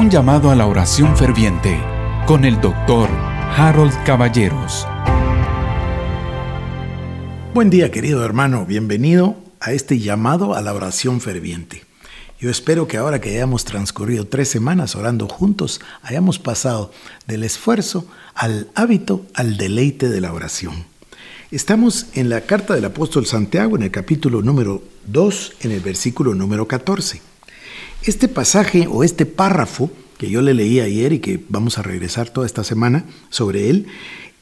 Un llamado a la oración ferviente con el doctor Harold Caballeros. Buen día querido hermano, bienvenido a este llamado a la oración ferviente. Yo espero que ahora que hayamos transcurrido tres semanas orando juntos, hayamos pasado del esfuerzo al hábito, al deleite de la oración. Estamos en la carta del apóstol Santiago, en el capítulo número 2, en el versículo número 14. Este pasaje o este párrafo que yo le leí ayer y que vamos a regresar toda esta semana sobre él,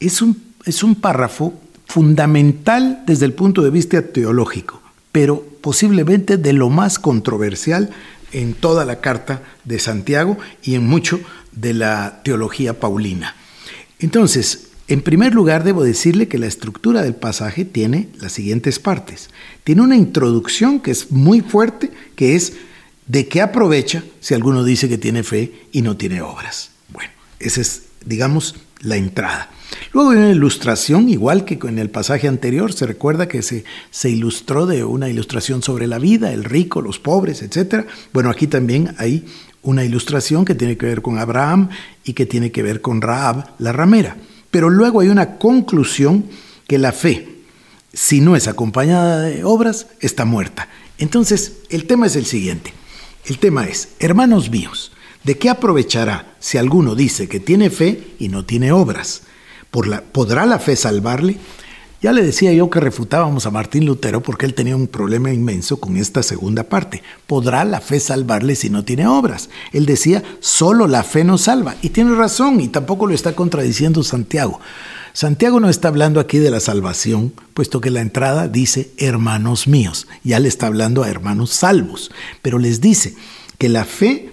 es un, es un párrafo fundamental desde el punto de vista teológico, pero posiblemente de lo más controversial en toda la carta de Santiago y en mucho de la teología paulina. Entonces, en primer lugar, debo decirle que la estructura del pasaje tiene las siguientes partes. Tiene una introducción que es muy fuerte, que es de qué aprovecha si alguno dice que tiene fe y no tiene obras. Bueno, esa es, digamos, la entrada. Luego hay una ilustración, igual que en el pasaje anterior, se recuerda que se, se ilustró de una ilustración sobre la vida, el rico, los pobres, etc. Bueno, aquí también hay una ilustración que tiene que ver con Abraham y que tiene que ver con Raab, la ramera. Pero luego hay una conclusión que la fe, si no es acompañada de obras, está muerta. Entonces, el tema es el siguiente. El tema es, hermanos míos, ¿de qué aprovechará si alguno dice que tiene fe y no tiene obras? ¿Podrá la fe salvarle? Ya le decía yo que refutábamos a Martín Lutero porque él tenía un problema inmenso con esta segunda parte. ¿Podrá la fe salvarle si no tiene obras? Él decía, solo la fe nos salva. Y tiene razón, y tampoco lo está contradiciendo Santiago. Santiago no está hablando aquí de la salvación, puesto que la entrada dice hermanos míos. Ya le está hablando a hermanos salvos. Pero les dice que la fe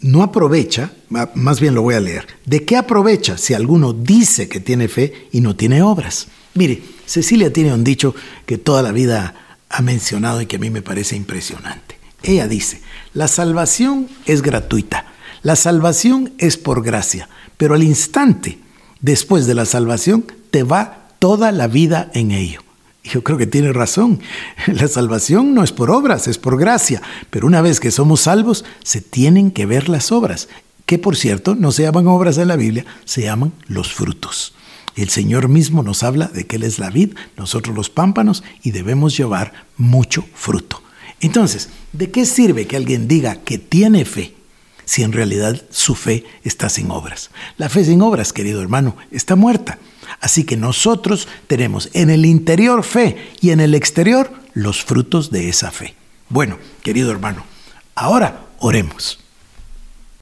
no aprovecha, más bien lo voy a leer, ¿de qué aprovecha si alguno dice que tiene fe y no tiene obras? Mire, Cecilia tiene un dicho que toda la vida ha mencionado y que a mí me parece impresionante. Ella dice, la salvación es gratuita, la salvación es por gracia, pero al instante después de la salvación te va toda la vida en ello. Yo creo que tiene razón. La salvación no es por obras, es por gracia. Pero una vez que somos salvos, se tienen que ver las obras, que por cierto no se llaman obras en la Biblia, se llaman los frutos. El Señor mismo nos habla de que Él es la vid, nosotros los pámpanos, y debemos llevar mucho fruto. Entonces, ¿de qué sirve que alguien diga que tiene fe si en realidad su fe está sin obras? La fe sin obras, querido hermano, está muerta. Así que nosotros tenemos en el interior fe y en el exterior los frutos de esa fe. Bueno, querido hermano, ahora oremos.